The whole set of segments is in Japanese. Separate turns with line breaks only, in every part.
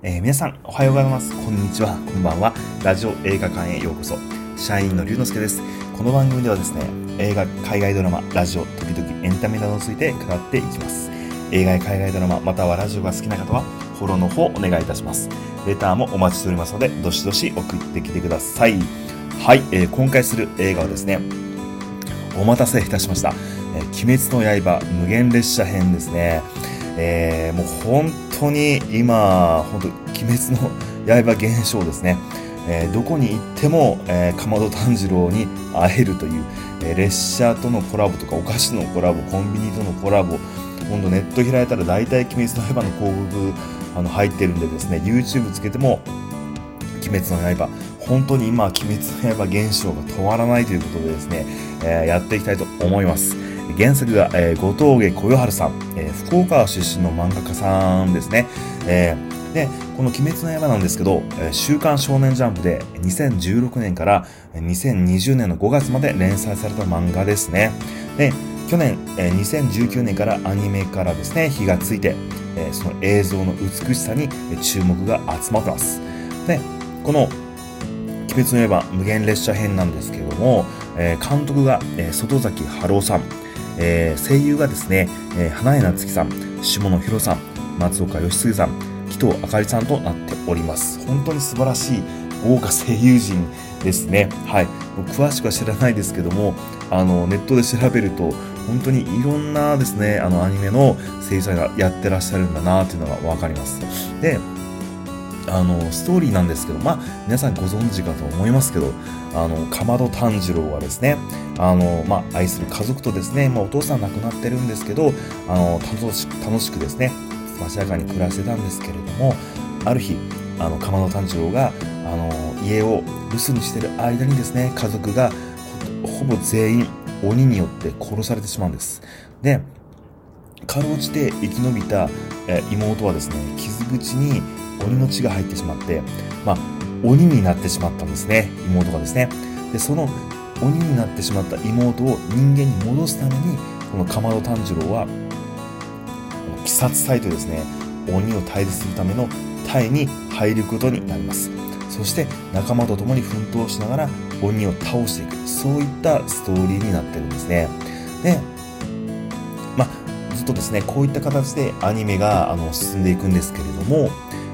えー、皆さん、おはようございます。こんにちは。こんばんは。ラジオ映画館へようこそ。社員の龍之介です。この番組ではですね、映画、海外ドラマ、ラジオ、時々エンタメなどについて語っていきます。映画や海外ドラマ、またはラジオが好きな方は、フォローの方お願いいたします。レターもお待ちしておりますので、どしどし送ってきてください。はい、えー、今回する映画はですね、お待たせいたしました。えー、鬼滅の刃無限列車編ですね。えー、もう本当に今、本当、鬼滅の刃現象ですね。えー、どこに行っても、えー、かまど炭治郎に会えるという、えー、列車とのコラボとかお菓子のコラボコンビニとのコラボ今度ネット開いたら大体鬼滅の刃の広告あの入ってるんでですね YouTube つけても鬼滅の刃本当に今鬼滅の刃現象が止まらないということでですね、えやっていきたいと思います原作が、えー、後藤家小夜春さん、えー、福岡出身の漫画家さんですね。えー、で、この鬼滅の刃なんですけど、えー、週刊少年ジャンプで2016年から2020年の5月まで連載された漫画ですね。で、去年、えー、2019年からアニメからですね、火がついて、えー、その映像の美しさに注目が集まってます。で、この鬼滅の刃無限列車編なんですけども、えー、監督が、えー、外崎春夫さん、えー、声優がですね、えー、花江夏樹さん、下野紘さん、松岡義嗣さん、紀藤あかりさんとなっております。本当に素晴らしい豪華声優陣ですね。はい。詳しくは知らないですけども、あの、ネットで調べると、本当にいろんなですね、あの、アニメの声優さんがやってらっしゃるんだなっていうのがわかります。で、あのストーリーなんですけど、まあ、皆さんご存知かと思いますけど、あの、かまど炭治郎はですね、あの、まあ、愛する家族とですね、まあ、お父さん亡くなってるんですけど、あの、楽しく、楽しくですね、ましやかに暮らしてたんですけれども、ある日、あの、かまど炭治郎が、あの、家を留守にしてる間にですね、家族がほぼ全員鬼によって殺されてしまうんです。で、かろうじて生き延びた、妹はですね、傷口に鬼の血が入ってしまって、まあ、鬼になってしまったんですね、妹がですね。で、その鬼になってしまった妹を人間に戻すために、このかまど炭治郎は、鬼殺隊とですね、鬼を退治するための隊に入ることになります。そして仲間と共に奮闘しながら鬼を倒していく、そういったストーリーになってるんですね。で、まあ、ずっとですね、こういった形でアニメがあの進んでいくんですけれども、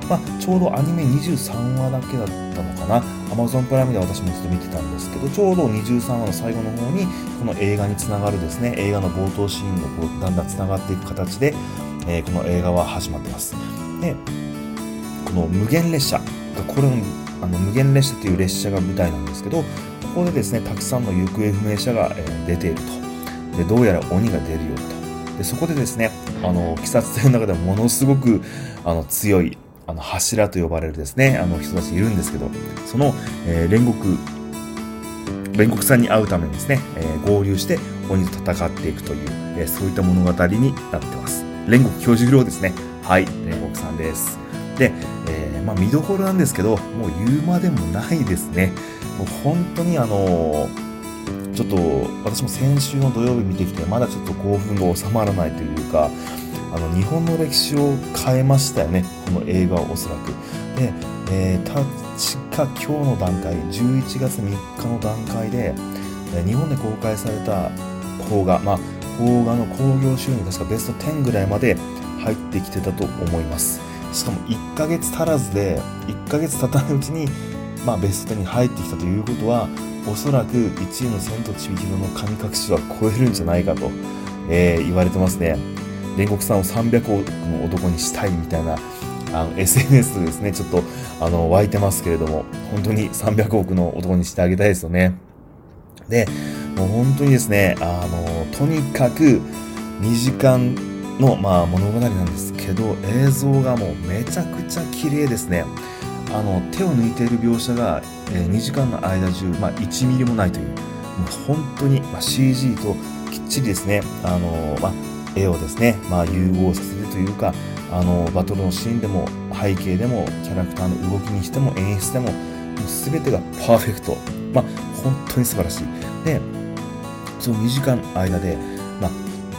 まあ、ちょうどアニメ23話だけだったのかな。Amazon プライムで私もちょっと見てたんですけどちょうど23話の最後の方にこの映画につながるですね映画の冒頭シーンのこうだんだんつながっていく形で、えー、この映画は始まってます。でこの無限列車これあの無限列車という列車が舞台なんですけどここでですねたくさんの行方不明者が、えー、出ていると。でどうやら鬼が出るよと。でそこでですねあの鬼殺隊の中でものすごくあの強いあの柱と呼ばれるですね、あの人たちいるんですけど、その、えー、煉獄、煉獄さんに会うためにですね、えー、合流して鬼と戦っていくという、えー、そういった物語になってます。煉獄教授郎ですね。はい、煉獄さんです。で、え、まあ見どころなんですけど、もう言うまでもないですね。もう本当にあのちょっと私も先週の土曜日見てきて、まだちょっと興奮が収まらないというか、あの日本の歴史を変えましたよね。この映画はおそらく。で、えー、確か今日の段階11月3日の段階で、日本で公開された邦画まあ邦画の興行収入確かベスト10ぐらいまで入ってきてたと思います。しかも1ヶ月足らずで1ヶ月経たないうちにまあ、ベスト10に入ってきたということはおそらく1位の「千と千尋の神隠し」は超えるんじゃないかと、えー、言われてますね。煉獄さんを300億の男にしたいみたいなあの SNS でですね、ちょっとあの湧いてますけれども、本当に300億の男にしてあげたいですよね。で、もう本当にですね、あの、とにかく2時間の、まあ、物語なんですけど、映像がもうめちゃくちゃ綺麗ですね。あの、手を抜いている描写が、えー、2時間の間中、まあ、1ミリもないという、もう本当に、まあ、CG ときっちりですね、あの、まあ、絵をですね、まあ、融合させるというかあのバトルのシーンでも背景でもキャラクターの動きにしても演出でももう全てがパーフェクト、まあ、本当に素晴らしい。でその2時間の間で、まあ、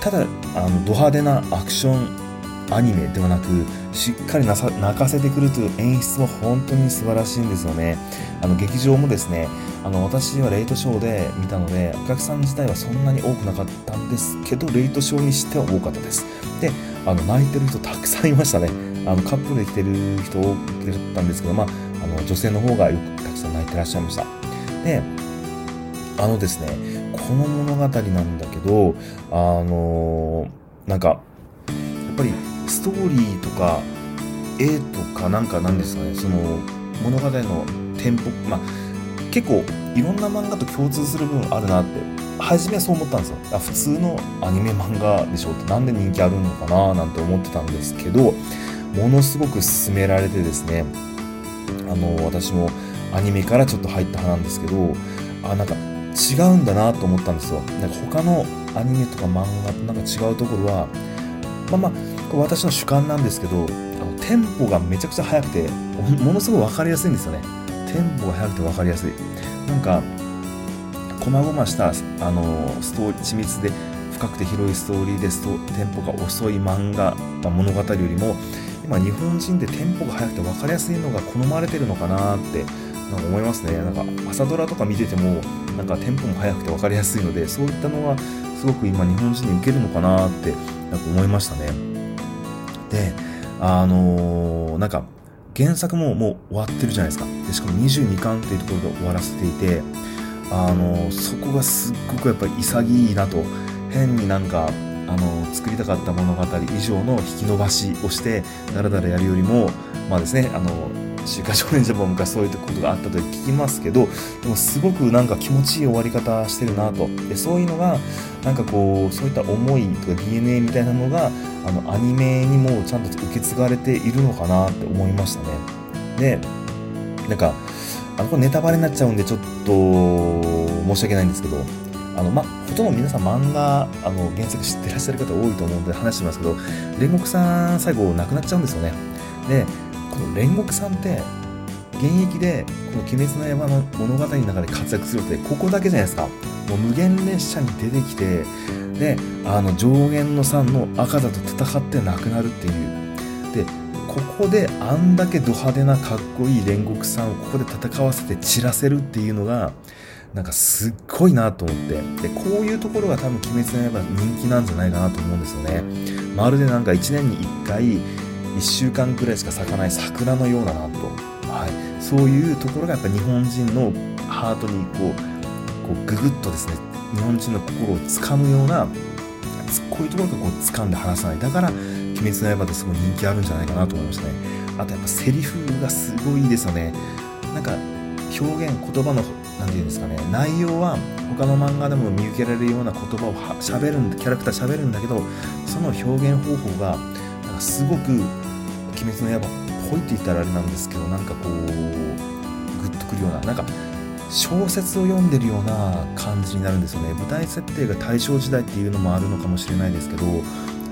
ただあのド派手なアクションアニメではなくしっかりなさ泣かせてくるという演出も本当に素晴らしいんですよね。あの劇場もですね、あの私はレイトショーで見たので、お客さん自体はそんなに多くなかったんですけど、レイトショーにしては多かったです。で、あの泣いてる人たくさんいましたね。あのカップルで来てる人多かったんですけど、まあ、あの女性の方がよくたくさん泣いてらっしゃいました。で、あのですね、この物語なんだけど、あの、なんか、ストーリーとか絵とかなんかなんですかね？その物語のテンポまあ結構いろんな漫画と共通する部分あるなって初めはそう思ったんですよ。普通のアニメ漫画でしょってなんで人気あるのかななんて思ってたんですけどものすごく勧められてですねあの私もアニメからちょっと入った派なんですけどあなんか違うんだなと思ったんですよ。なんか他のアニメとか漫画となんか違うところはまあまあこれ私の主観なんですけどあのテンポがめちゃくちゃ速くて ものすごい分かりやすいんですよね。テンポが速くて分かりやすい。なんか細々したあのストーリー緻密で深くて広いストーリーですとテンポが遅い漫画、まあ、物語よりも今日本人でテンポが速くて分かりやすいのが好まれてるのかなってなんか思いますね。なんか朝ドラとか見ててもなんかテンポも速くて分かりやすいのでそういったのはすごく今日本人に受けるのかなってなんか思いましたね。で、あのー、なんか、原作ももう終わってるじゃないですか。で、しかも22巻っていうところで終わらせていて、あのー、そこがすっごくやっぱり潔いなと、変になんか、あの作りたかった物語以上の引き伸ばしをしてだらだらやるよりもまあですねあの週刊少年ジャパン昔そういうことがあったと聞きますけどでもすごくなんか気持ちいい終わり方してるなと。でそういうのがなんかこうそういった思いとか DNA みたいなのがあのアニメにもちゃんと受け継がれているのかなって思いましたね。でなんかあのこれネタバレになっちゃうんでちょっと申し訳ないんですけどあのまほとんど皆さん漫画あの原作知ってらっしゃる方多いと思うんで話してますけど煉獄さん最後亡くなっちゃうんですよね。でこの煉獄さんって現役でこの「鬼滅の刃」の物語の中で活躍するってここだけじゃないですか。もう無限列車に出てきてであの上限の3の赤座と戦って亡くなるっていう。でここであんだけド派手なかっこいい煉獄さんをここで戦わせて散らせるっていうのがなんかすっごいなと思って。でこういうところが多分「鬼滅の刃」人気なんじゃないかなと思うんですよね。まるでなんか1年に1回1週間くらいしか咲かない桜のようだなと、はい、そういうところがやっぱ日本人のハートにこうこうググッとですね日本人の心をつかむようなこういうところがこう掴んで離さない。だから「鬼滅の刃」ってすごい人気あるんじゃないかなと思いましたね。あとやっぱセリフがすごいですよね。なんか表現言葉の何て言うんですかね。内容は他の漫画でも見受けられるような言葉を喋るんキャラクター喋るんだけどその表現方法がなんかすごく鬼滅の刃っぽいって言ったらあれなんですけどなんかこうグッとくるようななんか小説を読んでるような感じになるんですよね。舞台設定が大正時代っていうのもあるのかもしれないですけど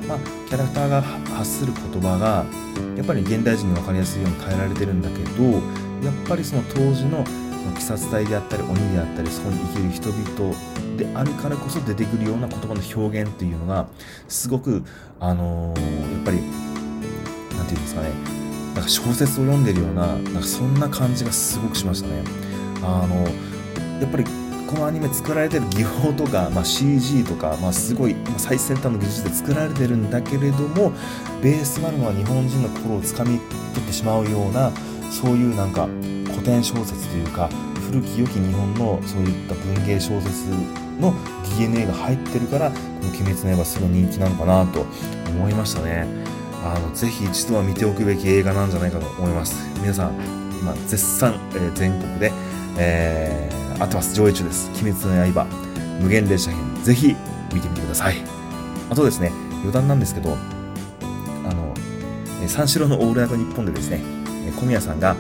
まあ、キャラクターが発する言葉がやっぱり現代人に分かりやすいように変えられてるんだけどやっぱりその当時のその鬼殺隊であったり鬼であったりそこに生きる人々であるからこそ出てくるような言葉の表現っていうのがすごくあのー、やっぱり何て言うんですかねなんか小説を読んでるようななんかそんな感じがすごくしましたね。あのやっぱりこのアニメ作られてる技法とか、まあ、CG とか、まあ、すごい最先端の技術で作られてるんだけれどもベースがあるのは日本人の心をつかみ取ってしまうようなそういうなんか古典小説というか古き良き日本のそういった文芸小説の DNA が入ってるからこの「鬼滅の刃」すごい人気なのかなと思いましたねあのぜひ一度は見ておくべき映画なんじゃないかと思います。皆さん今絶賛、えー、全国で、えー、合ってます。上映中です「鬼滅の刃」無限列車編。ぜひ見てみてください。あとですね余談なんですけどあの三四郎の「オールナイトニッポン」でですね小宮さんが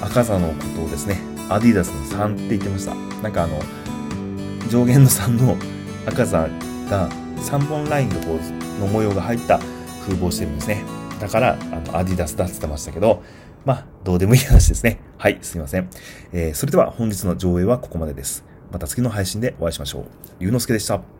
赤座のことをですねアディダスの3って言ってました。なんかあの上限の3の赤座が3本ラインのこうの模様が入った風貌してるんですね。だからあのアディダスだって言ってましたけどまあどうでもいい話ですね。はいすいません、えー、それでは本日の上映はここまでです。また次の配信でお会いしましょう。龍之介でした。